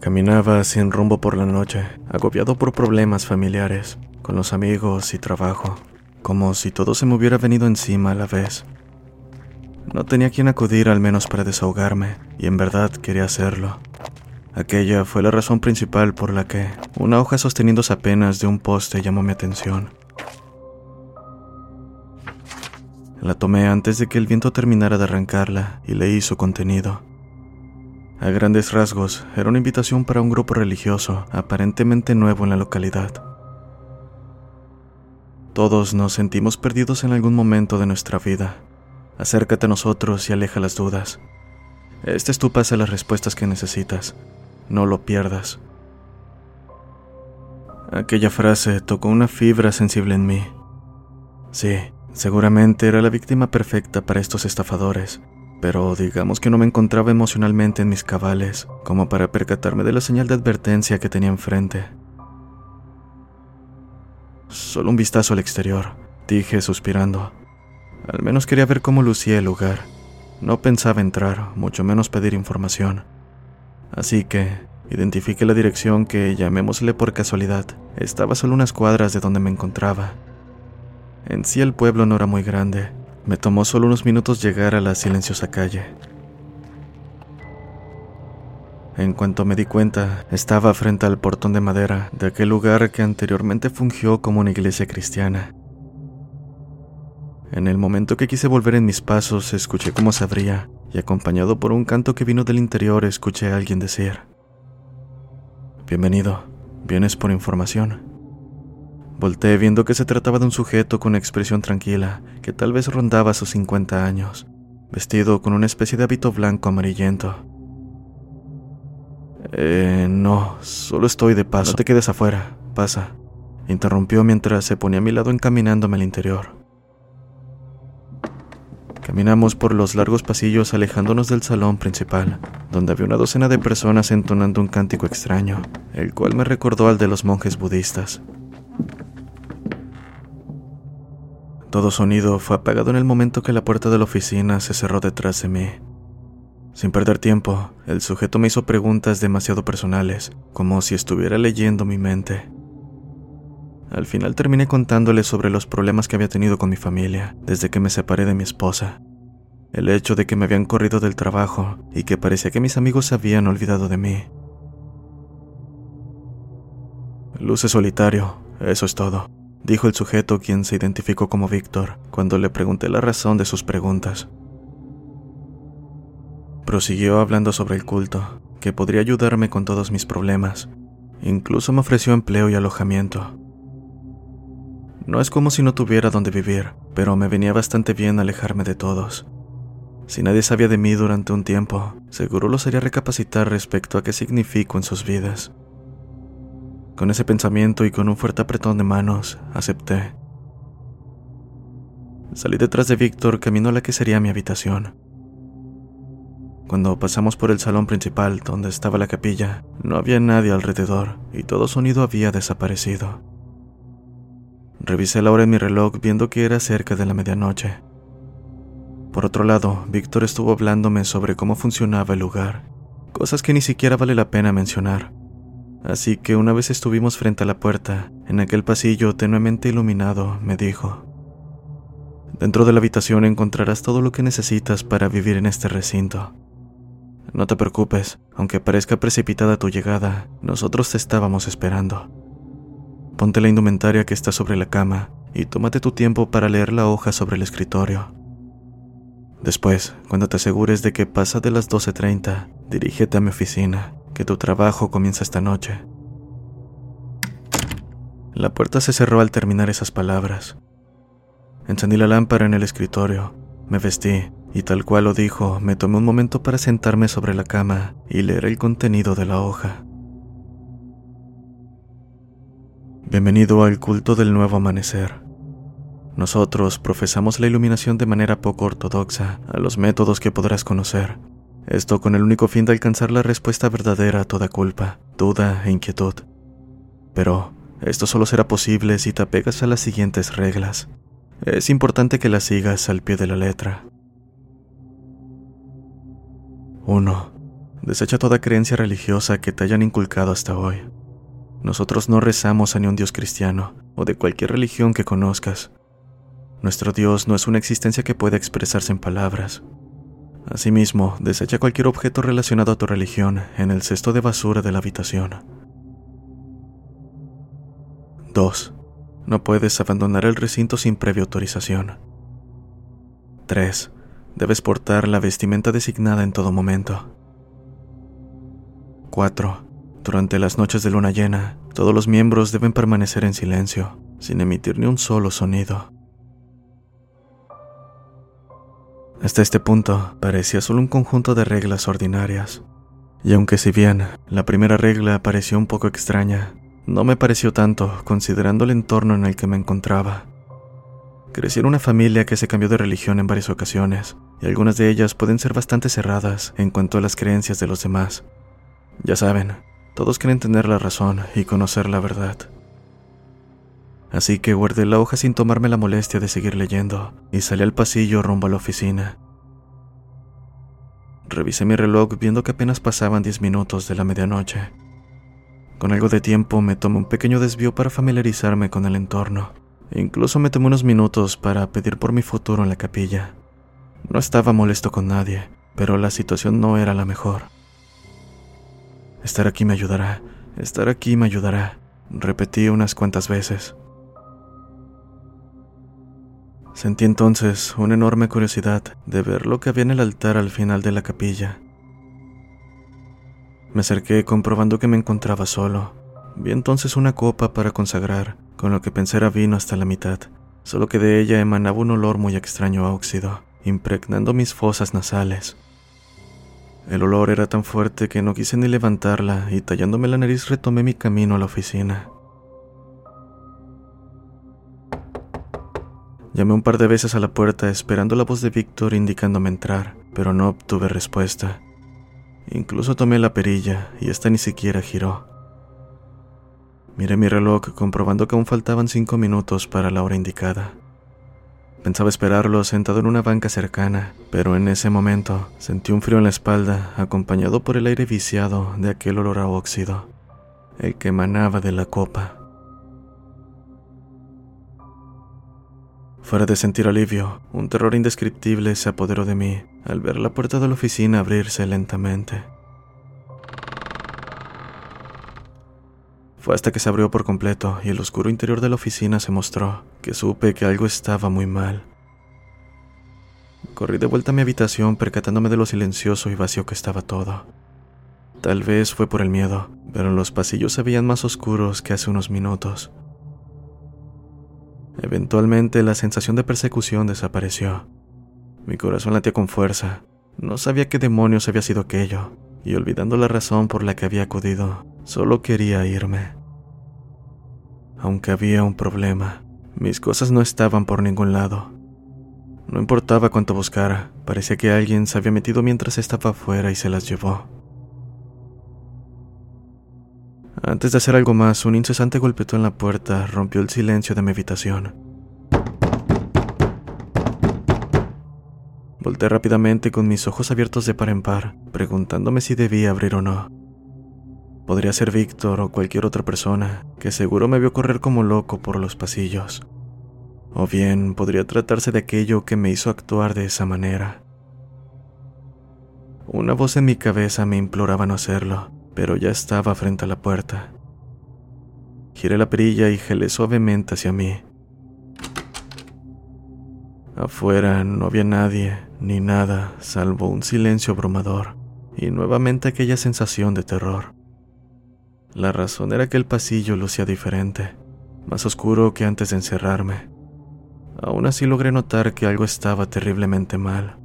Caminaba sin rumbo por la noche, agobiado por problemas familiares, con los amigos y trabajo, como si todo se me hubiera venido encima a la vez. No tenía quien acudir al menos para desahogarme, y en verdad quería hacerlo. Aquella fue la razón principal por la que una hoja sosteniéndose apenas de un poste llamó mi atención. La tomé antes de que el viento terminara de arrancarla y leí su contenido. A grandes rasgos, era una invitación para un grupo religioso aparentemente nuevo en la localidad. Todos nos sentimos perdidos en algún momento de nuestra vida. Acércate a nosotros y aleja las dudas. Este es tu pase a las respuestas que necesitas. No lo pierdas. Aquella frase tocó una fibra sensible en mí. Sí, seguramente era la víctima perfecta para estos estafadores, pero digamos que no me encontraba emocionalmente en mis cabales como para percatarme de la señal de advertencia que tenía enfrente. Solo un vistazo al exterior, dije suspirando. Al menos quería ver cómo lucía el lugar. No pensaba entrar, mucho menos pedir información. Así que identifiqué la dirección que, llamémosle por casualidad, estaba solo unas cuadras de donde me encontraba. En sí el pueblo no era muy grande. Me tomó solo unos minutos llegar a la silenciosa calle. En cuanto me di cuenta, estaba frente al portón de madera de aquel lugar que anteriormente fungió como una iglesia cristiana. En el momento que quise volver en mis pasos, escuché cómo se abría, y acompañado por un canto que vino del interior, escuché a alguien decir, Bienvenido, ¿vienes por información? Volté viendo que se trataba de un sujeto con expresión tranquila, que tal vez rondaba sus 50 años, vestido con una especie de hábito blanco amarillento. Eh, no, solo estoy de paso. No te quedes afuera, pasa. Interrumpió mientras se ponía a mi lado encaminándome al interior. Caminamos por los largos pasillos alejándonos del salón principal, donde había una docena de personas entonando un cántico extraño, el cual me recordó al de los monjes budistas. Todo sonido fue apagado en el momento que la puerta de la oficina se cerró detrás de mí. Sin perder tiempo, el sujeto me hizo preguntas demasiado personales, como si estuviera leyendo mi mente. Al final terminé contándole sobre los problemas que había tenido con mi familia desde que me separé de mi esposa. El hecho de que me habían corrido del trabajo y que parecía que mis amigos se habían olvidado de mí. Luce solitario, eso es todo. dijo el sujeto quien se identificó como Víctor cuando le pregunté la razón de sus preguntas. Prosiguió hablando sobre el culto, que podría ayudarme con todos mis problemas. Incluso me ofreció empleo y alojamiento. No es como si no tuviera dónde vivir, pero me venía bastante bien alejarme de todos. Si nadie sabía de mí durante un tiempo, seguro los haría recapacitar respecto a qué significo en sus vidas. Con ese pensamiento y con un fuerte apretón de manos, acepté. Salí detrás de Víctor camino a la que sería mi habitación. Cuando pasamos por el salón principal donde estaba la capilla, no había nadie alrededor y todo sonido había desaparecido. Revisé la hora en mi reloj viendo que era cerca de la medianoche. Por otro lado, Víctor estuvo hablándome sobre cómo funcionaba el lugar, cosas que ni siquiera vale la pena mencionar. Así que una vez estuvimos frente a la puerta, en aquel pasillo tenuemente iluminado, me dijo, Dentro de la habitación encontrarás todo lo que necesitas para vivir en este recinto. No te preocupes, aunque parezca precipitada tu llegada, nosotros te estábamos esperando. Ponte la indumentaria que está sobre la cama y tómate tu tiempo para leer la hoja sobre el escritorio. Después, cuando te asegures de que pasa de las 12.30, dirígete a mi oficina, que tu trabajo comienza esta noche. La puerta se cerró al terminar esas palabras. Encendí la lámpara en el escritorio, me vestí y tal cual lo dijo, me tomé un momento para sentarme sobre la cama y leer el contenido de la hoja. Bienvenido al culto del nuevo amanecer. Nosotros profesamos la iluminación de manera poco ortodoxa a los métodos que podrás conocer. Esto con el único fin de alcanzar la respuesta verdadera a toda culpa, duda e inquietud. Pero esto solo será posible si te apegas a las siguientes reglas. Es importante que las sigas al pie de la letra. 1. Desecha toda creencia religiosa que te hayan inculcado hasta hoy. Nosotros no rezamos a ni un Dios cristiano o de cualquier religión que conozcas. Nuestro Dios no es una existencia que pueda expresarse en palabras. Asimismo, desecha cualquier objeto relacionado a tu religión en el cesto de basura de la habitación. 2. No puedes abandonar el recinto sin previa autorización. 3. Debes portar la vestimenta designada en todo momento. 4. Durante las noches de luna llena, todos los miembros deben permanecer en silencio, sin emitir ni un solo sonido. Hasta este punto parecía solo un conjunto de reglas ordinarias. Y aunque si bien la primera regla pareció un poco extraña, no me pareció tanto considerando el entorno en el que me encontraba. Crecí en una familia que se cambió de religión en varias ocasiones, y algunas de ellas pueden ser bastante cerradas en cuanto a las creencias de los demás. Ya saben, todos quieren tener la razón y conocer la verdad. Así que guardé la hoja sin tomarme la molestia de seguir leyendo y salí al pasillo rumbo a la oficina. Revisé mi reloj viendo que apenas pasaban 10 minutos de la medianoche. Con algo de tiempo me tomé un pequeño desvío para familiarizarme con el entorno. E incluso me tomé unos minutos para pedir por mi futuro en la capilla. No estaba molesto con nadie, pero la situación no era la mejor. Estar aquí me ayudará, estar aquí me ayudará, repetí unas cuantas veces. Sentí entonces una enorme curiosidad de ver lo que había en el altar al final de la capilla. Me acerqué comprobando que me encontraba solo. Vi entonces una copa para consagrar, con lo que pensé era vino hasta la mitad, solo que de ella emanaba un olor muy extraño a óxido, impregnando mis fosas nasales. El olor era tan fuerte que no quise ni levantarla y tallándome la nariz retomé mi camino a la oficina. Llamé un par de veces a la puerta esperando la voz de Víctor indicándome entrar, pero no obtuve respuesta. Incluso tomé la perilla y esta ni siquiera giró. Miré mi reloj comprobando que aún faltaban cinco minutos para la hora indicada. Pensaba esperarlo sentado en una banca cercana, pero en ese momento sentí un frío en la espalda acompañado por el aire viciado de aquel olor a óxido, el que emanaba de la copa. Fuera de sentir alivio, un terror indescriptible se apoderó de mí al ver la puerta de la oficina abrirse lentamente. Fue hasta que se abrió por completo y el oscuro interior de la oficina se mostró que supe que algo estaba muy mal. Corrí de vuelta a mi habitación percatándome de lo silencioso y vacío que estaba todo. Tal vez fue por el miedo, pero los pasillos se veían más oscuros que hace unos minutos. Eventualmente la sensación de persecución desapareció. Mi corazón latía con fuerza. No sabía qué demonios había sido aquello, y olvidando la razón por la que había acudido, solo quería irme. Aunque había un problema, mis cosas no estaban por ningún lado. No importaba cuánto buscara, parecía que alguien se había metido mientras estaba afuera y se las llevó. Antes de hacer algo más, un incesante golpeteo en la puerta rompió el silencio de mi habitación. Volté rápidamente con mis ojos abiertos de par en par, preguntándome si debía abrir o no. Podría ser Víctor o cualquier otra persona, que seguro me vio correr como loco por los pasillos. O bien podría tratarse de aquello que me hizo actuar de esa manera. Una voz en mi cabeza me imploraba no hacerlo, pero ya estaba frente a la puerta. Giré la perilla y gelé suavemente hacia mí. Afuera no había nadie ni nada salvo un silencio abrumador y nuevamente aquella sensación de terror. La razón era que el pasillo lucía diferente, más oscuro que antes de encerrarme. Aún así logré notar que algo estaba terriblemente mal.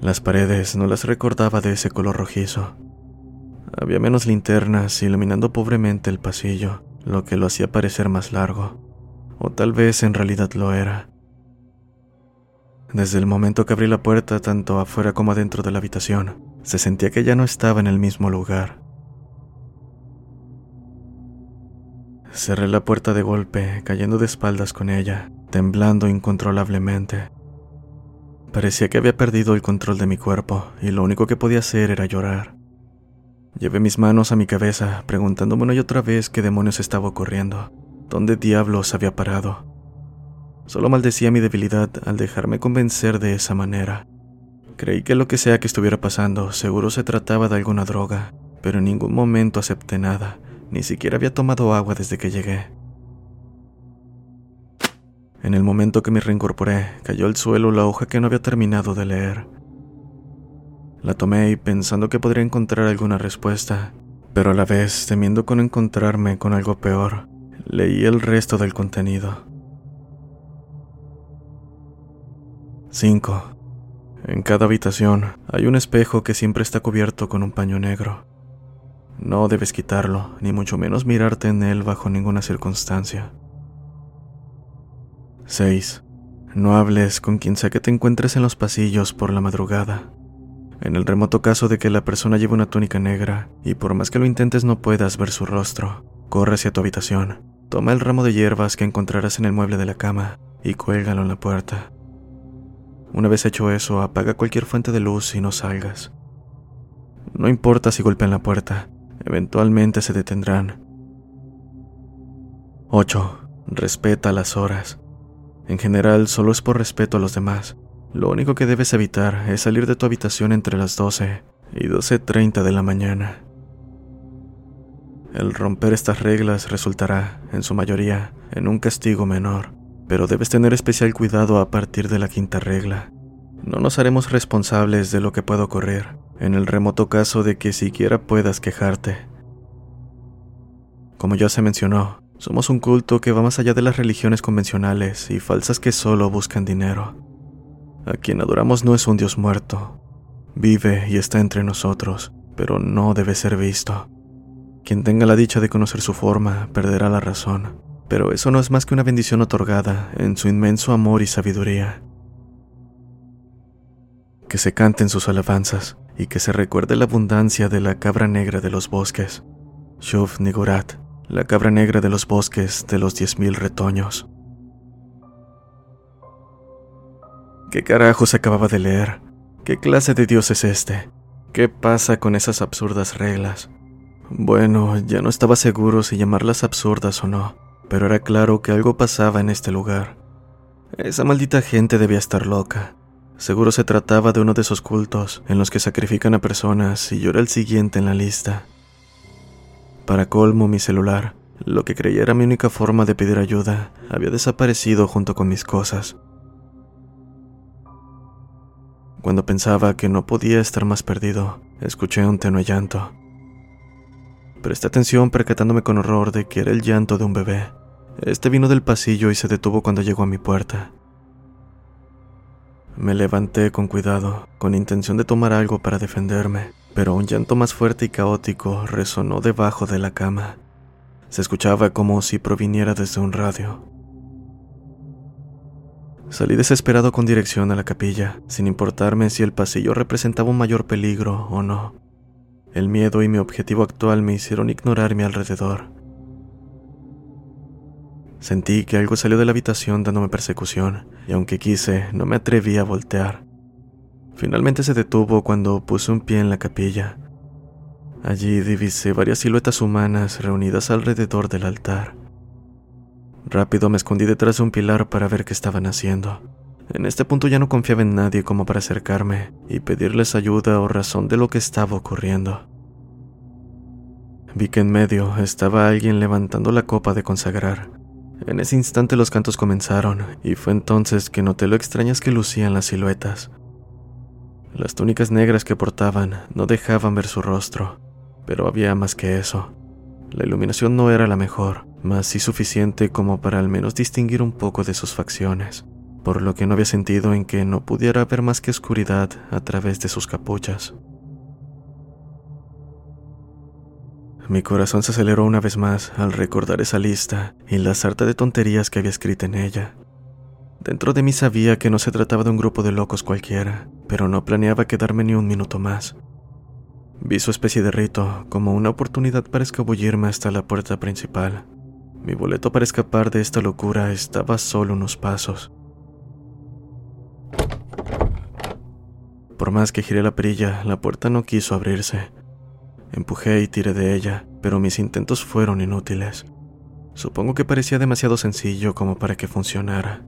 Las paredes no las recordaba de ese color rojizo, había menos linternas iluminando pobremente el pasillo, lo que lo hacía parecer más largo. O tal vez en realidad lo era. Desde el momento que abrí la puerta, tanto afuera como adentro de la habitación, se sentía que ya no estaba en el mismo lugar. Cerré la puerta de golpe, cayendo de espaldas con ella, temblando incontrolablemente. Parecía que había perdido el control de mi cuerpo y lo único que podía hacer era llorar. Llevé mis manos a mi cabeza, preguntándome una y otra vez qué demonios estaba ocurriendo, dónde diablos había parado. Solo maldecía mi debilidad al dejarme convencer de esa manera. Creí que lo que sea que estuviera pasando seguro se trataba de alguna droga, pero en ningún momento acepté nada, ni siquiera había tomado agua desde que llegué. En el momento que me reincorporé, cayó al suelo la hoja que no había terminado de leer. La tomé y pensando que podría encontrar alguna respuesta, pero a la vez temiendo con encontrarme con algo peor, leí el resto del contenido. 5. En cada habitación hay un espejo que siempre está cubierto con un paño negro. No debes quitarlo, ni mucho menos mirarte en él bajo ninguna circunstancia. 6. No hables con quien sea que te encuentres en los pasillos por la madrugada. En el remoto caso de que la persona lleve una túnica negra y por más que lo intentes no puedas ver su rostro, corre hacia tu habitación, toma el ramo de hierbas que encontrarás en el mueble de la cama y cuélgalo en la puerta. Una vez hecho eso, apaga cualquier fuente de luz y no salgas. No importa si golpean la puerta, eventualmente se detendrán. 8. Respeta las horas. En general, solo es por respeto a los demás, lo único que debes evitar es salir de tu habitación entre las 12 y 12.30 de la mañana. El romper estas reglas resultará, en su mayoría, en un castigo menor, pero debes tener especial cuidado a partir de la quinta regla. No nos haremos responsables de lo que pueda ocurrir, en el remoto caso de que siquiera puedas quejarte. Como ya se mencionó, somos un culto que va más allá de las religiones convencionales y falsas que solo buscan dinero. A quien adoramos no es un Dios muerto. Vive y está entre nosotros, pero no debe ser visto. Quien tenga la dicha de conocer su forma perderá la razón, pero eso no es más que una bendición otorgada en su inmenso amor y sabiduría. Que se canten sus alabanzas y que se recuerde la abundancia de la cabra negra de los bosques, Shuv Nigurat, la cabra negra de los bosques de los diez mil retoños. ¿Qué carajo se acababa de leer? ¿Qué clase de Dios es este? ¿Qué pasa con esas absurdas reglas? Bueno, ya no estaba seguro si llamarlas absurdas o no, pero era claro que algo pasaba en este lugar. Esa maldita gente debía estar loca. Seguro se trataba de uno de esos cultos en los que sacrifican a personas y yo era el siguiente en la lista. Para colmo, mi celular, lo que creía era mi única forma de pedir ayuda, había desaparecido junto con mis cosas. Cuando pensaba que no podía estar más perdido, escuché un tenue llanto. Presté atención percatándome con horror de que era el llanto de un bebé. Este vino del pasillo y se detuvo cuando llegó a mi puerta. Me levanté con cuidado, con intención de tomar algo para defenderme, pero un llanto más fuerte y caótico resonó debajo de la cama. Se escuchaba como si proviniera desde un radio. Salí desesperado con dirección a la capilla, sin importarme si el pasillo representaba un mayor peligro o no. El miedo y mi objetivo actual me hicieron ignorar mi alrededor. Sentí que algo salió de la habitación dándome persecución, y aunque quise, no me atreví a voltear. Finalmente se detuvo cuando puse un pie en la capilla. Allí divisé varias siluetas humanas reunidas alrededor del altar. Rápido me escondí detrás de un pilar para ver qué estaban haciendo. En este punto ya no confiaba en nadie como para acercarme y pedirles ayuda o razón de lo que estaba ocurriendo. Vi que en medio estaba alguien levantando la copa de consagrar, en ese instante los cantos comenzaron, y fue entonces que noté lo extrañas que lucían las siluetas. Las túnicas negras que portaban no dejaban ver su rostro, pero había más que eso. La iluminación no era la mejor, mas sí suficiente como para al menos distinguir un poco de sus facciones, por lo que no había sentido en que no pudiera ver más que oscuridad a través de sus capuchas. Mi corazón se aceleró una vez más al recordar esa lista y la sarta de tonterías que había escrito en ella. Dentro de mí sabía que no se trataba de un grupo de locos cualquiera, pero no planeaba quedarme ni un minuto más. Vi su especie de rito como una oportunidad para escabullirme hasta la puerta principal. Mi boleto para escapar de esta locura estaba solo unos pasos. Por más que giré la perilla, la puerta no quiso abrirse. Empujé y tiré de ella, pero mis intentos fueron inútiles. Supongo que parecía demasiado sencillo como para que funcionara.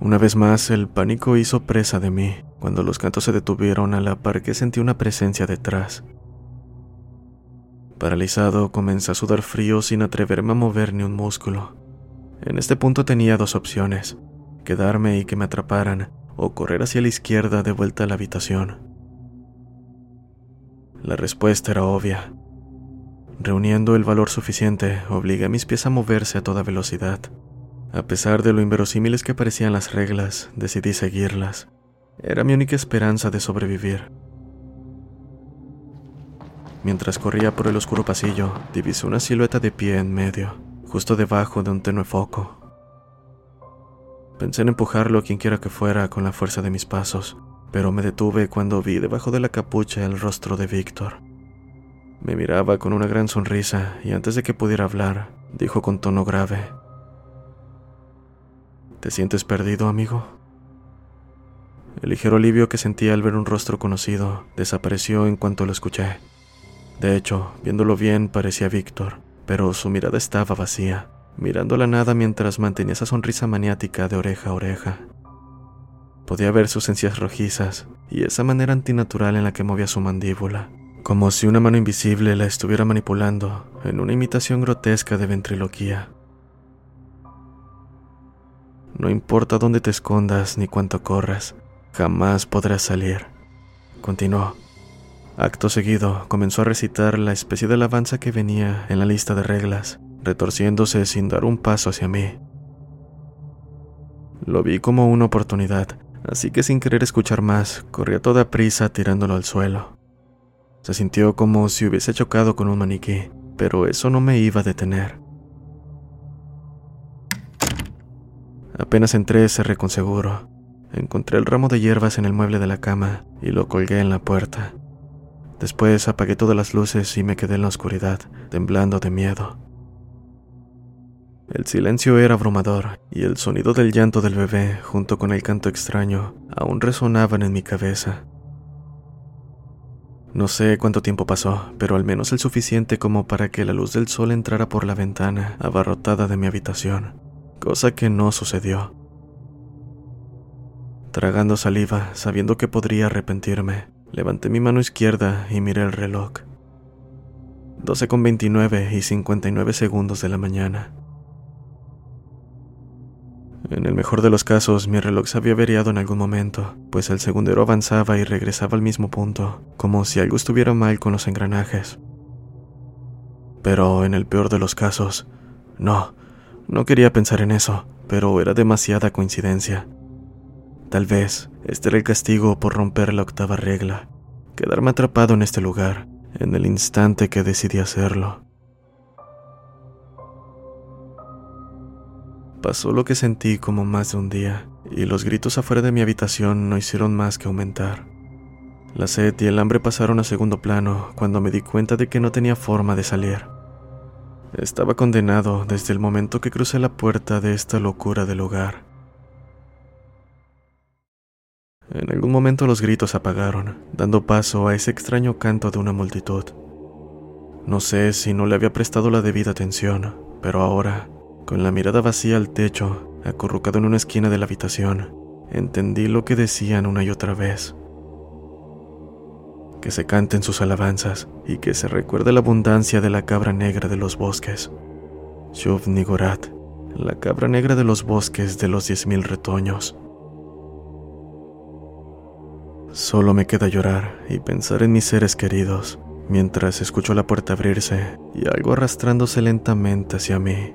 Una vez más, el pánico hizo presa de mí. Cuando los cantos se detuvieron a la par que sentí una presencia detrás. Paralizado, comencé a sudar frío sin atreverme a mover ni un músculo. En este punto tenía dos opciones, quedarme y que me atraparan, o correr hacia la izquierda de vuelta a la habitación. La respuesta era obvia. Reuniendo el valor suficiente, obligué a mis pies a moverse a toda velocidad. A pesar de lo inverosímiles que parecían las reglas, decidí seguirlas. Era mi única esperanza de sobrevivir. Mientras corría por el oscuro pasillo, divisé una silueta de pie en medio, justo debajo de un tenue foco. Pensé en empujarlo a quien quiera que fuera con la fuerza de mis pasos, pero me detuve cuando vi debajo de la capucha el rostro de Víctor. Me miraba con una gran sonrisa y antes de que pudiera hablar, dijo con tono grave, ¿Te sientes perdido, amigo? El ligero alivio que sentí al ver un rostro conocido desapareció en cuanto lo escuché. De hecho, viéndolo bien parecía Víctor, pero su mirada estaba vacía mirando la nada mientras mantenía esa sonrisa maniática de oreja a oreja. Podía ver sus encías rojizas y esa manera antinatural en la que movía su mandíbula, como si una mano invisible la estuviera manipulando en una imitación grotesca de ventriloquía. No importa dónde te escondas ni cuánto corras, jamás podrás salir. Continuó. Acto seguido, comenzó a recitar la especie de alabanza que venía en la lista de reglas, retorciéndose sin dar un paso hacia mí. Lo vi como una oportunidad, así que sin querer escuchar más, corrí a toda prisa tirándolo al suelo. Se sintió como si hubiese chocado con un maniquí, pero eso no me iba a detener. Apenas entré, cerré con seguro. Encontré el ramo de hierbas en el mueble de la cama y lo colgué en la puerta. Después apagué todas las luces y me quedé en la oscuridad, temblando de miedo. El silencio era abrumador y el sonido del llanto del bebé, junto con el canto extraño, aún resonaban en mi cabeza. No sé cuánto tiempo pasó, pero al menos el suficiente como para que la luz del sol entrara por la ventana abarrotada de mi habitación, cosa que no sucedió. Tragando saliva, sabiendo que podría arrepentirme, Levanté mi mano izquierda y miré el reloj. 12 con 29 y 59 segundos de la mañana. En el mejor de los casos, mi reloj se había averiado en algún momento, pues el segundero avanzaba y regresaba al mismo punto, como si algo estuviera mal con los engranajes. Pero en el peor de los casos, no, no quería pensar en eso, pero era demasiada coincidencia. Tal vez este era el castigo por romper la octava regla, quedarme atrapado en este lugar, en el instante que decidí hacerlo. Pasó lo que sentí como más de un día, y los gritos afuera de mi habitación no hicieron más que aumentar. La sed y el hambre pasaron a segundo plano cuando me di cuenta de que no tenía forma de salir. Estaba condenado desde el momento que crucé la puerta de esta locura del hogar. En algún momento los gritos apagaron, dando paso a ese extraño canto de una multitud. No sé si no le había prestado la debida atención, pero ahora con la mirada vacía al techo, acurrucado en una esquina de la habitación, entendí lo que decían una y otra vez. Que se canten sus alabanzas y que se recuerde la abundancia de la cabra negra de los bosques. Shuv Nigorat, la cabra negra de los bosques de los diez mil retoños. Solo me queda llorar y pensar en mis seres queridos, mientras escucho la puerta abrirse y algo arrastrándose lentamente hacia mí.